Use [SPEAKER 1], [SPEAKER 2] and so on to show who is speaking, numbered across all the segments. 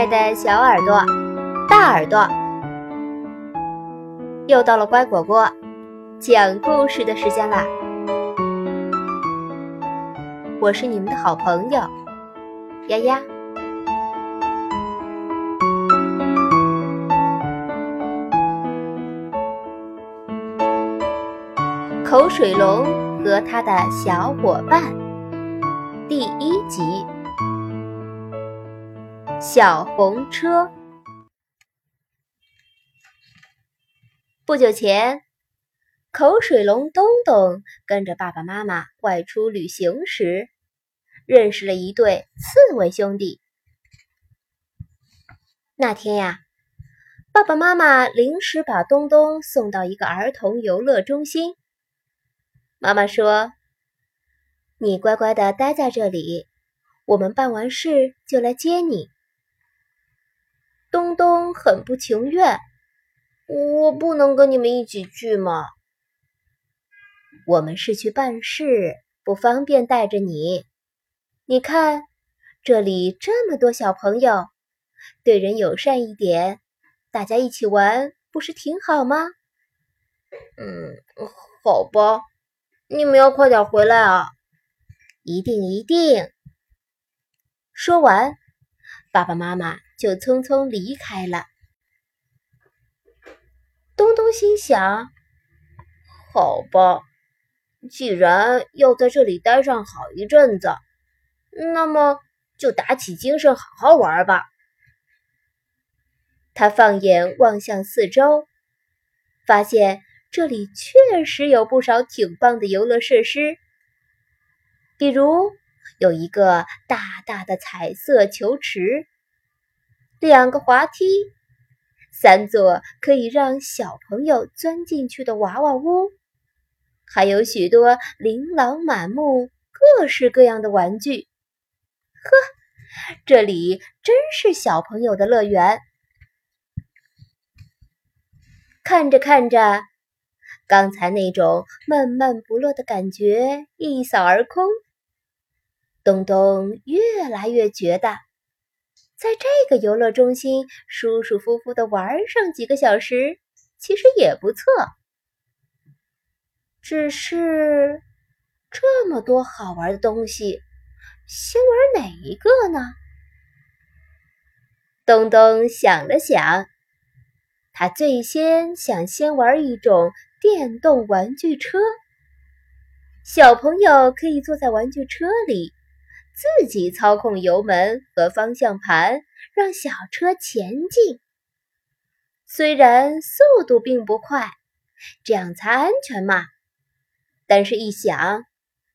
[SPEAKER 1] 爱的小耳朵、大耳朵，又到了乖果果讲故事的时间啦！我是你们的好朋友丫丫。口水龙和他的小伙伴，第一集。小红车。不久前，口水龙东东跟着爸爸妈妈外出旅行时，认识了一对刺猬兄弟。那天呀，爸爸妈妈临时把东东送到一个儿童游乐中心。妈妈说：“你乖乖的待在这里，我们办完事就来接你。”东东很不情愿，我不能跟你们一起去吗？我们是去办事，不方便带着你。你看，这里这么多小朋友，对人友善一点，大家一起玩不是挺好吗？
[SPEAKER 2] 嗯，好吧，你们要快点回来啊！
[SPEAKER 1] 一定一定。说完，爸爸妈妈。就匆匆离开了。东东心想：“
[SPEAKER 2] 好吧，既然要在这里待上好一阵子，那么就打起精神好好玩吧。”
[SPEAKER 1] 他放眼望向四周，发现这里确实有不少挺棒的游乐设施，比如有一个大大的彩色球池。两个滑梯，三座可以让小朋友钻进去的娃娃屋，还有许多琳琅满目、各式各样的玩具。呵，这里真是小朋友的乐园。看着看着，刚才那种闷闷不乐的感觉一扫而空，东东越来越觉得。在这个游乐中心舒舒服服的玩上几个小时，其实也不错。只是这么多好玩的东西，先玩哪一个呢？东东想了想，他最先想先玩一种电动玩具车，小朋友可以坐在玩具车里。自己操控油门和方向盘，让小车前进。虽然速度并不快，这样才安全嘛。但是，一想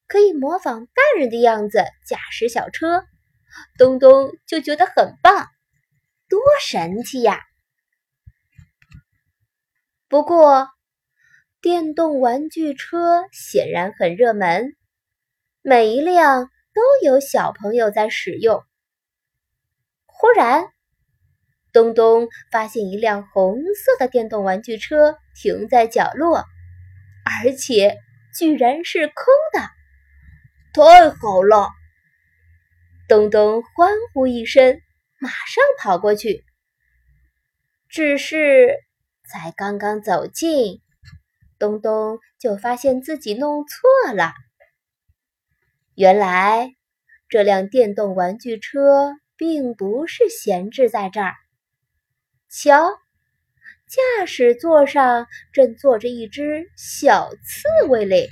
[SPEAKER 1] 可以模仿大人的样子驾驶小车，东东就觉得很棒，多神气呀！不过，电动玩具车显然很热门，每一辆。都有小朋友在使用。忽然，东东发现一辆红色的电动玩具车停在角落，而且居然是空的，
[SPEAKER 2] 太好了！
[SPEAKER 1] 东东欢呼一声，马上跑过去。只是才刚刚走近，东东就发现自己弄错了。原来，这辆电动玩具车并不是闲置在这儿。瞧，驾驶座上正坐着一只小刺猬嘞！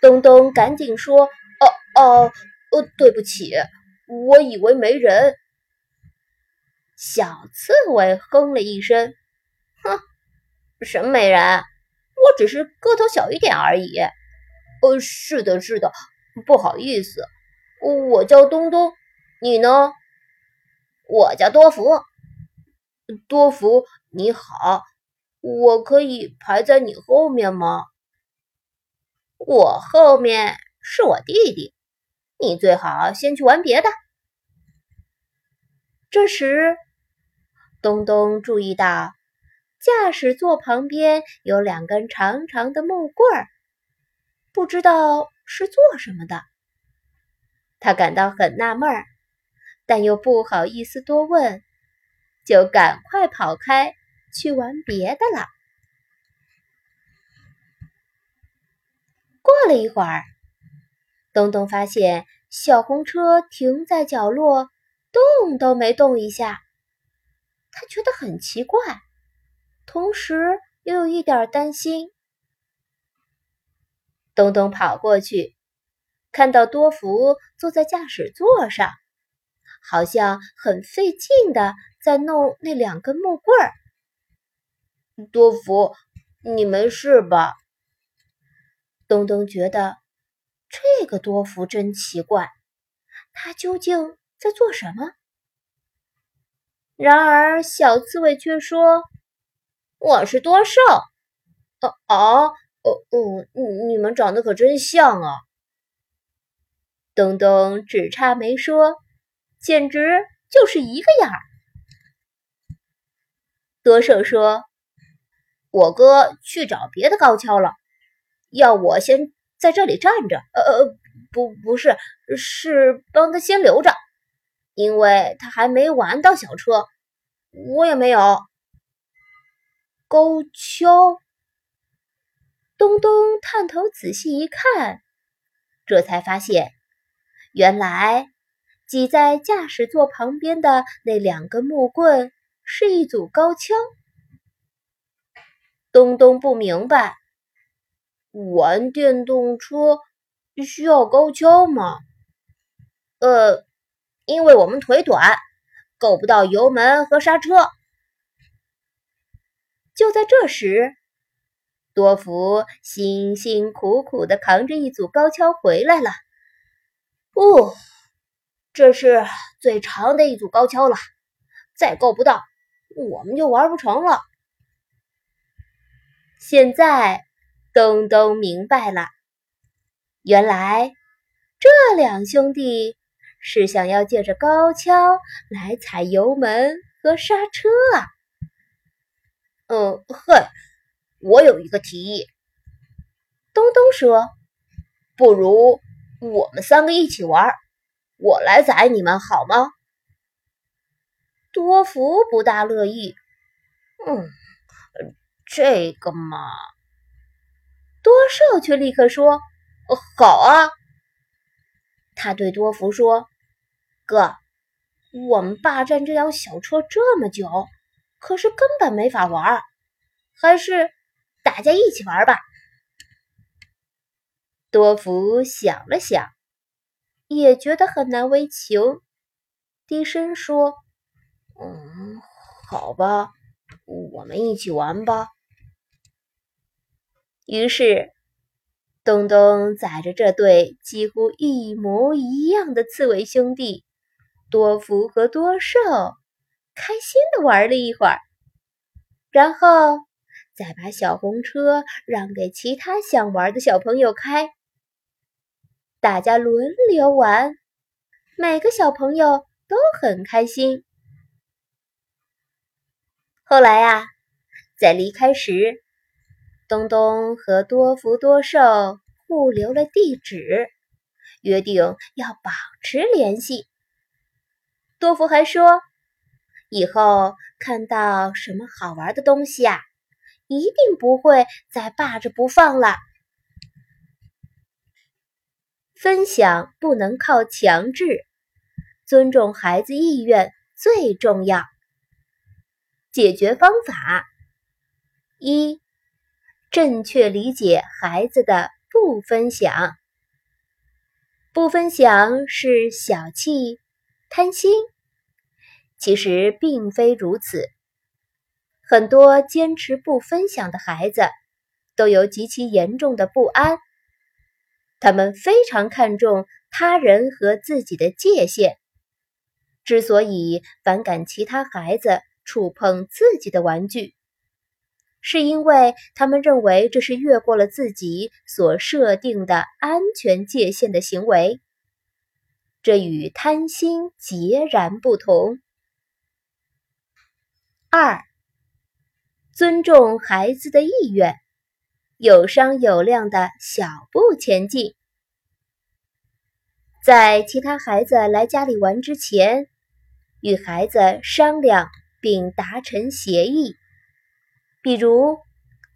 [SPEAKER 2] 东东赶紧说：“哦哦哦，对不起，我以为没人。”
[SPEAKER 1] 小刺猬哼了一声：“
[SPEAKER 2] 哼，什么没人？我只是个头小一点而已。”呃，是的，是的，不好意思，我叫东东，你呢？
[SPEAKER 1] 我叫多福，
[SPEAKER 2] 多福，你好，我可以排在你后面吗？
[SPEAKER 1] 我后面是我弟弟，你最好先去玩别的。这时，东东注意到驾驶座旁边有两根长长的木棍儿。不知道是做什么的，他感到很纳闷儿，但又不好意思多问，就赶快跑开去玩别的了。过了一会儿，东东发现小红车停在角落，动都没动一下。他觉得很奇怪，同时又有一点担心。东东跑过去，看到多福坐在驾驶座上，好像很费劲的在弄那两根木棍儿。
[SPEAKER 2] 多福，你没事吧？
[SPEAKER 1] 东东觉得这个多福真奇怪，他究竟在做什么？然而小刺猬却说：“
[SPEAKER 2] 我是多寿。”哦哦哦哦，你你们长得可真像啊！
[SPEAKER 1] 东东只差没说，简直就是一个样儿。多寿说：“
[SPEAKER 2] 我哥去找别的高跷了。”要我先在这里站着？呃呃，不，不是，是帮他先留着，因为他还没玩到小车，我也没有。
[SPEAKER 1] 高跷，东东探头仔细一看，这才发现，原来挤在驾驶座旁边的那两根木棍是一组高跷。
[SPEAKER 2] 东东不明白。玩电动车需要高跷吗？呃，因为我们腿短，够不到油门和刹车。
[SPEAKER 1] 就在这时，多福辛辛苦苦的扛着一组高跷回来了。
[SPEAKER 2] 哦，这是最长的一组高跷了，再够不到，我们就玩不成了。
[SPEAKER 1] 现在。东东明白了，原来这两兄弟是想要借着高跷来踩油门和刹车啊！
[SPEAKER 2] 嗯，嘿，我有一个提议。
[SPEAKER 1] 东东说：“
[SPEAKER 2] 不如我们三个一起玩，我来载你们好吗？”
[SPEAKER 1] 多福不大乐意。
[SPEAKER 2] 嗯，这个嘛。
[SPEAKER 1] 多寿却立刻说：“
[SPEAKER 2] 好啊！”
[SPEAKER 1] 他对多福说：“哥，我们霸占这辆小车这么久，可是根本没法玩，还是大家一起玩吧。”多福想了想，也觉得很难为情，低声说：“
[SPEAKER 2] 嗯，好吧，我们一起玩吧。”
[SPEAKER 1] 于是，东东载着这对几乎一模一样的刺猬兄弟多福和多寿，开心的玩了一会儿，然后再把小红车让给其他想玩的小朋友开。大家轮流玩，每个小朋友都很开心。后来呀，在离开时。东东和多福多寿互留了地址，约定要保持联系。多福还说，以后看到什么好玩的东西啊，一定不会再霸着不放了。分享不能靠强制，尊重孩子意愿最重要。解决方法一。正确理解孩子的不分享，不分享是小气、贪心，其实并非如此。很多坚持不分享的孩子都有极其严重的不安，他们非常看重他人和自己的界限，之所以反感其他孩子触碰自己的玩具。是因为他们认为这是越过了自己所设定的安全界限的行为，这与贪心截然不同。二，尊重孩子的意愿，有商有量的小步前进。在其他孩子来家里玩之前，与孩子商量并达成协议，比如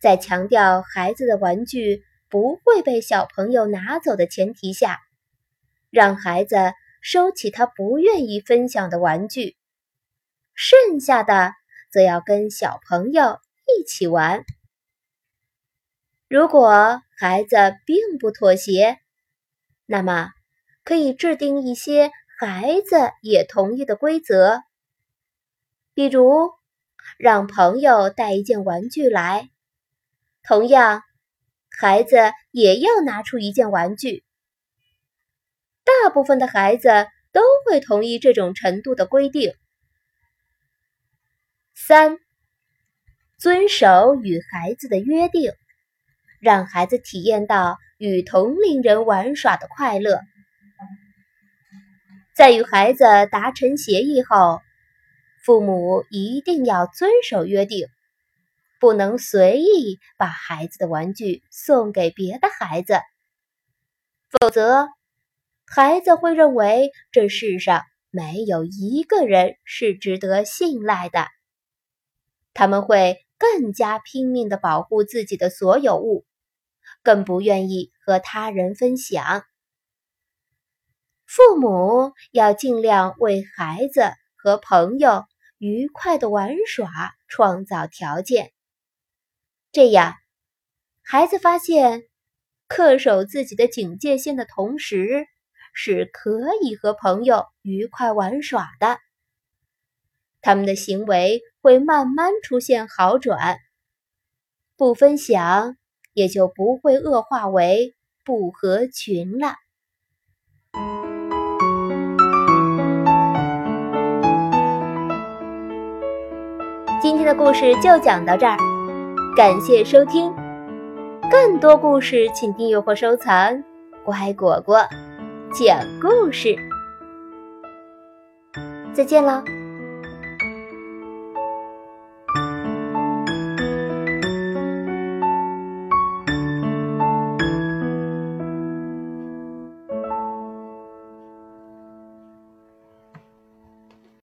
[SPEAKER 1] 在强调孩子的玩具不会被小朋友拿走的前提下，让孩子收起他不愿意分享的玩具，剩下的则要跟小朋友一起玩。如果孩子并不妥协，那么可以制定一些。孩子也同意的规则，比如让朋友带一件玩具来，同样，孩子也要拿出一件玩具。大部分的孩子都会同意这种程度的规定。三，遵守与孩子的约定，让孩子体验到与同龄人玩耍的快乐。在与孩子达成协议后，父母一定要遵守约定，不能随意把孩子的玩具送给别的孩子，否则孩子会认为这世上没有一个人是值得信赖的，他们会更加拼命的保护自己的所有物，更不愿意和他人分享。父母要尽量为孩子和朋友愉快的玩耍创造条件，这样，孩子发现恪守自己的警戒线的同时，是可以和朋友愉快玩耍的。他们的行为会慢慢出现好转，不分享也就不会恶化为不合群了。今天的故事就讲到这儿，感谢收听。更多故事请订阅或收藏。乖果果讲故事，再见了。